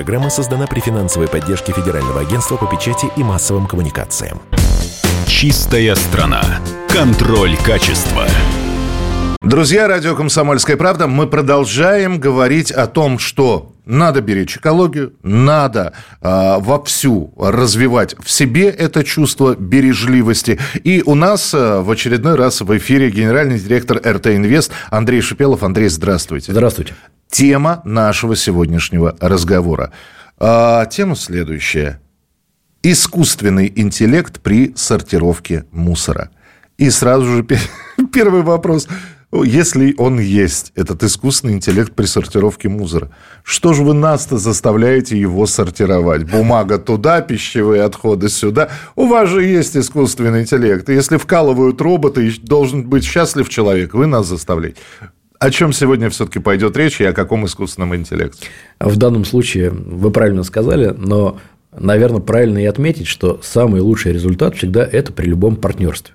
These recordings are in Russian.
программа создана при финансовой поддержке Федерального агентства по печати и массовым коммуникациям. Чистая страна. Контроль качества. Друзья, радио «Комсомольская правда», мы продолжаем говорить о том, что надо беречь экологию, надо э, вовсю развивать в себе это чувство бережливости. И у нас э, в очередной раз в эфире генеральный директор РТ Инвест Андрей Шипелов. Андрей, здравствуйте. Здравствуйте. Тема нашего сегодняшнего разговора. Э, тема следующая. Искусственный интеллект при сортировке мусора. И сразу же первый вопрос – если он есть, этот искусственный интеллект при сортировке мусора, что же вы нас-то заставляете его сортировать? Бумага туда, пищевые отходы сюда. У вас же есть искусственный интеллект. И если вкалывают роботы, должен быть счастлив человек, вы нас заставляете. О чем сегодня все-таки пойдет речь и о каком искусственном интеллекте? В данном случае вы правильно сказали, но, наверное, правильно и отметить, что самый лучший результат всегда это при любом партнерстве.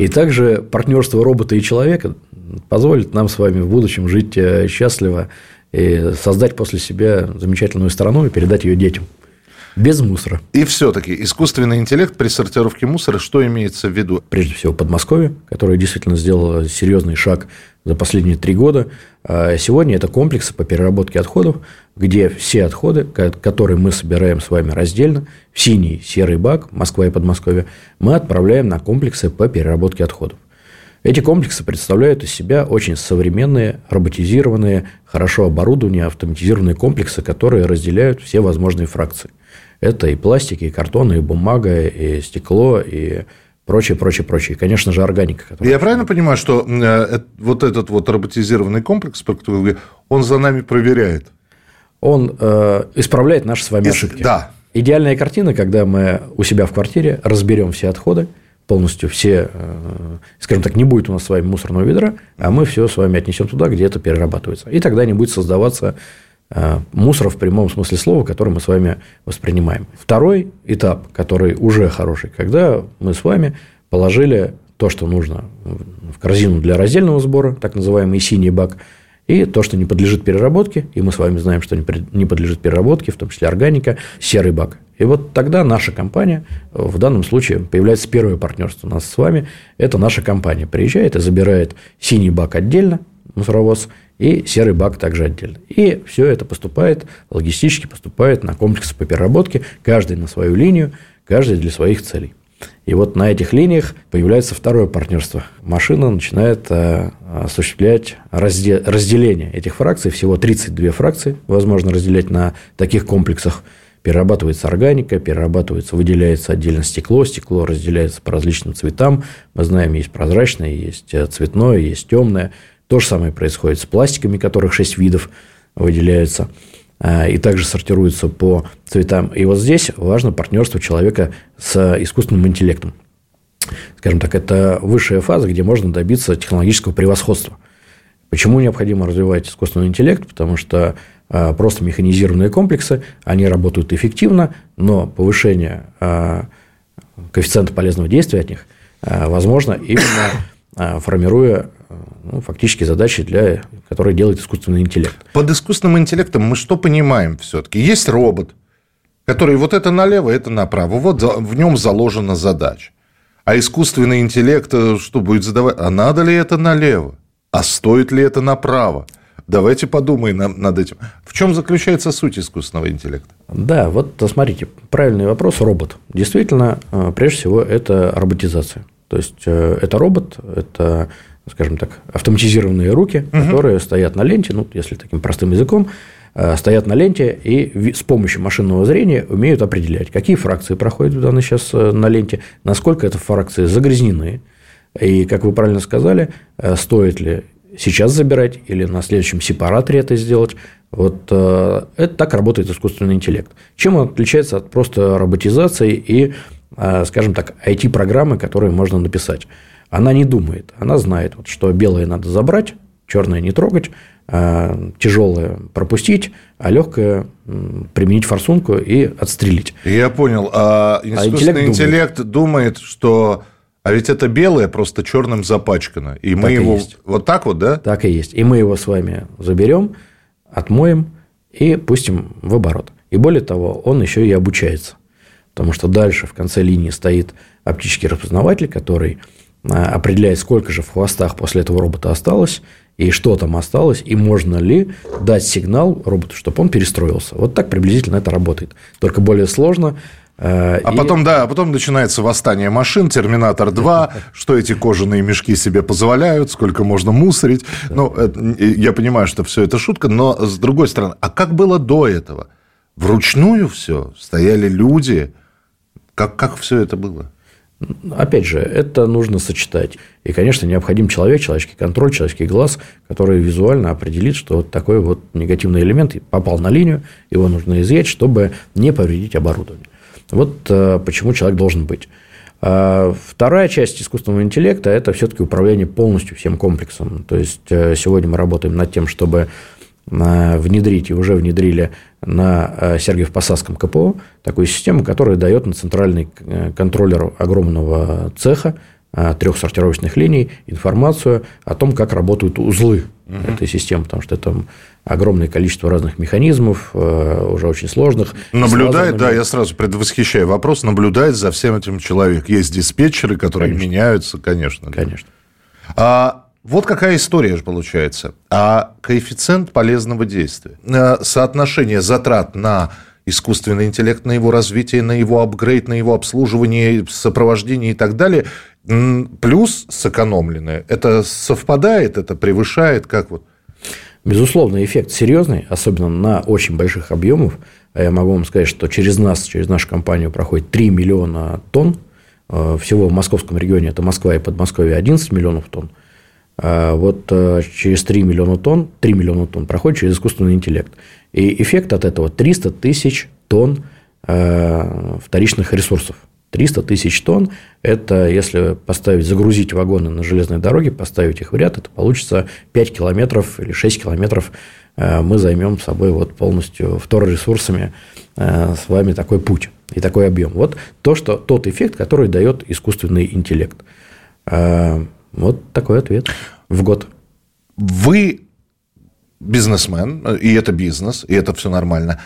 И также партнерство робота и человека позволит нам с вами в будущем жить э, счастливо и создать после себя замечательную страну и передать ее детям. Без мусора. И все-таки искусственный интеллект при сортировке мусора, что имеется в виду? Прежде всего, Подмосковье, которое действительно сделало серьезный шаг за последние три года. А сегодня это комплексы по переработке отходов, где все отходы, которые мы собираем с вами раздельно, в синий, серый бак, Москва и Подмосковье, мы отправляем на комплексы по переработке отходов. Эти комплексы представляют из себя очень современные, роботизированные, хорошо оборудованные, автоматизированные комплексы, которые разделяют все возможные фракции. Это и пластик, и картон, и бумага, и стекло, и прочее, прочее, прочее. И, конечно же, органика. Я правильно понимаю, что э, вот этот вот роботизированный комплекс, он за нами проверяет? Он э, исправляет наши с вами ошибки. Да. Идеальная картина, когда мы у себя в квартире разберем все отходы, полностью все, э, скажем так, не будет у нас с вами мусорного ведра, а мы все с вами отнесем туда, где это перерабатывается. И тогда не будет создаваться э, мусора в прямом смысле слова, который мы с вами воспринимаем. Второй этап, который уже хороший, когда мы с вами положили то, что нужно в корзину для раздельного сбора, так называемый синий бак – и то, что не подлежит переработке, и мы с вами знаем, что не подлежит переработке, в том числе органика, серый бак. И вот тогда наша компания, в данном случае появляется первое партнерство у нас с вами, это наша компания приезжает и забирает синий бак отдельно, мусоровоз, и серый бак также отдельно. И все это поступает, логистически поступает на комплексы по переработке, каждый на свою линию, каждый для своих целей. И вот на этих линиях появляется второе партнерство. Машина начинает э, осуществлять разделение этих фракций. Всего 32 фракции возможно разделять на таких комплексах. Перерабатывается органика, перерабатывается, выделяется отдельно стекло, стекло разделяется по различным цветам. Мы знаем, есть прозрачное, есть э, цветное, есть темное. То же самое происходит с пластиками, которых 6 видов выделяются. А, и также сортируются по цветам. И вот здесь важно партнерство человека с искусственным интеллектом. Скажем так, это высшая фаза, где можно добиться технологического превосходства. Почему необходимо развивать искусственный интеллект? Потому что а, просто механизированные комплексы, они работают эффективно, но повышение а, коэффициента полезного действия от них возможно именно формируя ну, фактически задачи, для, которые делает искусственный интеллект. Под искусственным интеллектом мы что понимаем все-таки? Есть робот, который вот это налево, это направо. Вот в нем заложена задача. А искусственный интеллект э, что будет задавать? А надо ли это налево? А стоит ли это направо? Давайте подумаем над этим. В чем заключается суть искусственного интеллекта? Да, вот смотрите, правильный вопрос. Робот. Действительно, э, прежде всего, это роботизация. То есть, э, это робот, это скажем так, автоматизированные руки, угу. которые стоят на ленте, ну, если таким простым языком, э, стоят на ленте и с помощью машинного зрения умеют определять, какие фракции проходят в данный сейчас на ленте, насколько эти фракции загрязнены, и, как вы правильно сказали, э, стоит ли сейчас забирать или на следующем сепараторе это сделать. Вот это так работает искусственный интеллект. Чем он отличается от просто роботизации и, скажем так, IT-программы, которые можно написать? Она не думает, она знает, вот, что белое надо забрать, черное не трогать, тяжелое пропустить, а легкое применить форсунку и отстрелить. Я понял. А, а искусственный а интеллект, интеллект думает. думает, что а ведь это белое просто черным запачкано. И мы так его... И вот так вот, да? Так и есть. И мы его с вами заберем, отмоем и пустим в оборот. И более того, он еще и обучается. Потому что дальше в конце линии стоит оптический распознаватель, который а, определяет, сколько же в хвостах после этого робота осталось, и что там осталось, и можно ли дать сигнал роботу, чтобы он перестроился. Вот так приблизительно это работает. Только более сложно. Э, а и... потом, да, а потом начинается восстание машин, Терминатор 2, что эти кожаные мешки себе позволяют, сколько можно мусорить. Ну, я понимаю, что все это шутка, но с другой стороны, а как было до этого? Вручную все, стояли люди. Как, как все это было? Опять же, это нужно сочетать. И, конечно, необходим человек, человеческий контроль, человеческий глаз, который визуально определит, что вот такой вот негативный элемент попал на линию, его нужно изъять, чтобы не повредить оборудование. Вот э, почему человек должен быть. А вторая часть искусственного интеллекта – это все-таки управление полностью всем комплексом. То есть, э, сегодня мы работаем над тем, чтобы э, внедрить и уже внедрили на Сергиев-Посадском КПО такую систему, которая дает на центральный контроллер огромного цеха трех сортировочных линий информацию о том, как работают узлы угу. этой системы, потому что это огромное количество разных механизмов, уже очень сложных. Наблюдает, да, я сразу предвосхищаю вопрос, наблюдает за всем этим человек. Есть диспетчеры, которые конечно. меняются, конечно. Конечно. А вот какая история же получается. А коэффициент полезного действия, э, соотношение затрат на искусственный интеллект, на его развитие, на его апгрейд, на его обслуживание, сопровождение и так далее, плюс сэкономленное, это совпадает, это превышает, как вот? Безусловно, эффект серьезный, особенно на очень больших объемах. А я могу вам сказать, что через нас, через нашу компанию проходит 3 миллиона тонн. Э, всего в московском регионе, это Москва и Подмосковье, 11 миллионов тонн. А вот э, через 3 миллиона тонн, 3 миллиона тонн проходит через искусственный интеллект. И эффект от этого 300 тысяч тонн э, вторичных ресурсов. 300 тысяч тонн – это если поставить, загрузить вагоны на железной дороге, поставить их в ряд, это получится 5 километров или 6 километров э, мы займем с собой вот полностью второресурсами с вами такой путь и такой объем. Вот то, что, тот эффект, который дает искусственный интеллект. Вот такой ответ в год. Вы бизнесмен, и это бизнес, и это все нормально.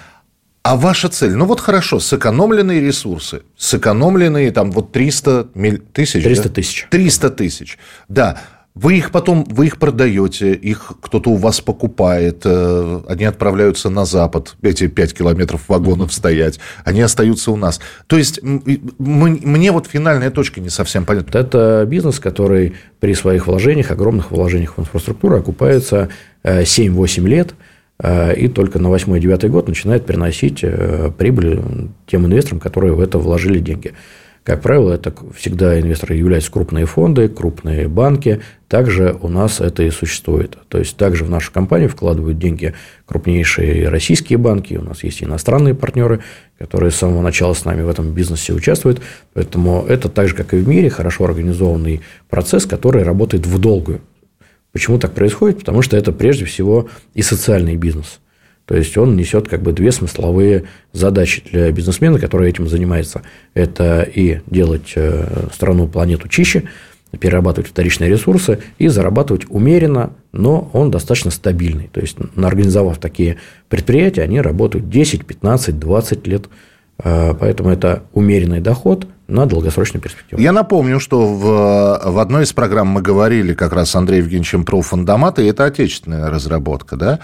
А ваша цель? Ну вот хорошо, сэкономленные ресурсы, сэкономленные там вот 300 тысяч. 300 да? тысяч. 300 тысяч, да. Вы их потом, вы их продаете, их кто-то у вас покупает, э, они отправляются на Запад, эти 5 километров вагонов стоять, они остаются у нас. То есть, мне вот финальная точка не совсем понятна. Это бизнес, который при своих вложениях, огромных вложениях в инфраструктуру окупается 7-8 э, лет, и только на 8-9 год начинает приносить прибыль тем инвесторам, которые в это вложили деньги. Как правило, это всегда инвесторы являются крупные фонды, крупные банки. Также у нас это и существует. То есть, также в нашу компанию вкладывают деньги крупнейшие российские банки. У нас есть иностранные партнеры, которые с самого начала с нами в этом бизнесе участвуют. Поэтому это так же, как и в мире, хорошо организованный процесс, который работает в долгую. Почему так происходит? Потому что это прежде всего и социальный бизнес. То есть он несет как бы две смысловые задачи для бизнесмена, который этим занимается. Это и делать э, страну, планету чище, перерабатывать вторичные ресурсы и зарабатывать умеренно, но он достаточно стабильный. То есть, организовав такие предприятия, они работают 10, 15, 20 лет. Э, поэтому это умеренный доход на долгосрочную перспективу. Я напомню, что в, в одной из программ мы говорили как раз с Андреем Евгеньевичем про фундаматы, и это отечественная разработка, да?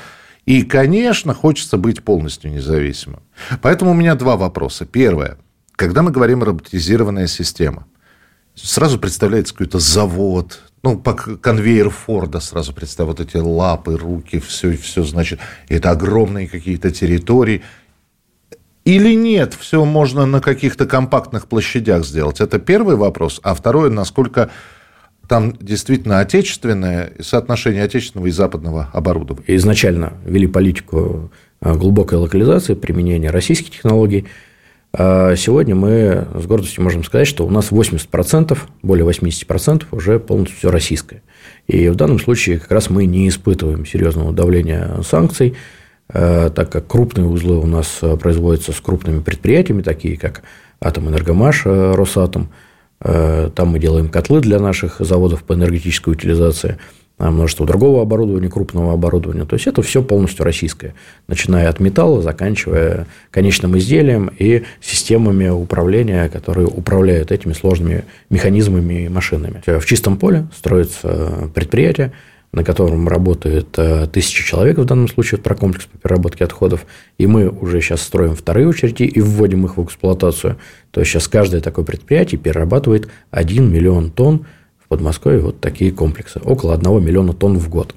И, конечно, хочется быть полностью независимым. Поэтому у меня два вопроса. Первое. Когда мы говорим роботизированная система, сразу представляется какой-то завод, ну, по конвейер Форда сразу представь, вот эти лапы, руки, все, все, значит, это огромные какие-то территории. Или нет, все можно на каких-то компактных площадях сделать? Это первый вопрос. А второе, насколько там действительно отечественное соотношение отечественного и западного оборудования. Изначально ввели политику э, глубокой локализации, применения российских технологий. А сегодня мы с гордостью можем сказать, что у нас 80%, более 80% уже полностью все российское. И в данном случае как раз мы не испытываем серьезного давления санкций, так как крупные узлы у нас э, производятся с крупными предприятиями, такие как Атомэнергомаш, Росатом – Э, там мы делаем котлы для наших заводов по энергетической утилизации. а, множество другого оборудования, крупного оборудования. То есть это все полностью российское, начиная от металла, заканчивая конечным изделием и системами управления, которые управляют этими сложными механизмами и машинами. В чистом поле строится предприятие, на котором работает э, тысяча человек в данном случае, про комплекс по переработке отходов, и мы уже сейчас строим вторые очереди и вводим их в эксплуатацию. То есть сейчас каждое такое предприятие перерабатывает 1 миллион тонн в Подмосковье вот такие комплексы, около 1 миллиона тонн в год.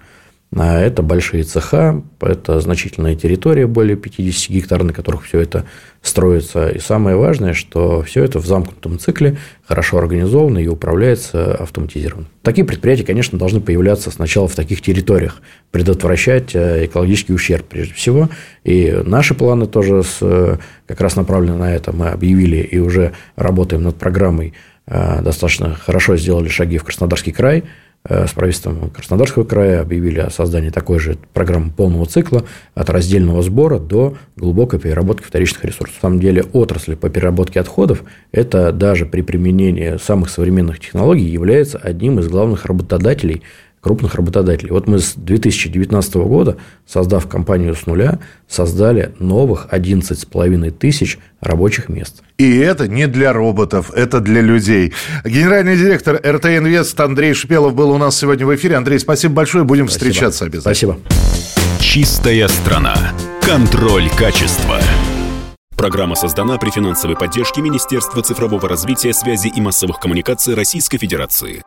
А это большие цеха, это значительная территория, более 50 гектар, на которых все это строится. И самое важное, что все это в замкнутом цикле, хорошо организовано и управляется автоматизированно. Такие предприятия, конечно, должны появляться сначала в таких территориях, предотвращать э, экологический ущерб прежде всего. И наши планы тоже с, э, как раз направлены на это. Мы объявили и уже работаем над программой. Э, достаточно хорошо сделали шаги в Краснодарский край – с правительством Краснодарского края объявили о создании такой же программы полного цикла от раздельного сбора до глубокой переработки вторичных ресурсов. На самом деле отрасль по переработке отходов – это даже при применении самых современных технологий является одним из главных работодателей крупных работодателей. Вот мы с 2019 года, создав компанию с нуля, создали новых 11,5 тысяч рабочих мест. И это не для роботов, это для людей. Генеральный директор РТ Инвест Андрей Шпелов был у нас сегодня в эфире. Андрей, спасибо большое, будем спасибо. встречаться обязательно. Спасибо. Чистая страна. Контроль качества. Программа создана при финансовой поддержке Министерства цифрового развития, связи и массовых коммуникаций Российской Федерации.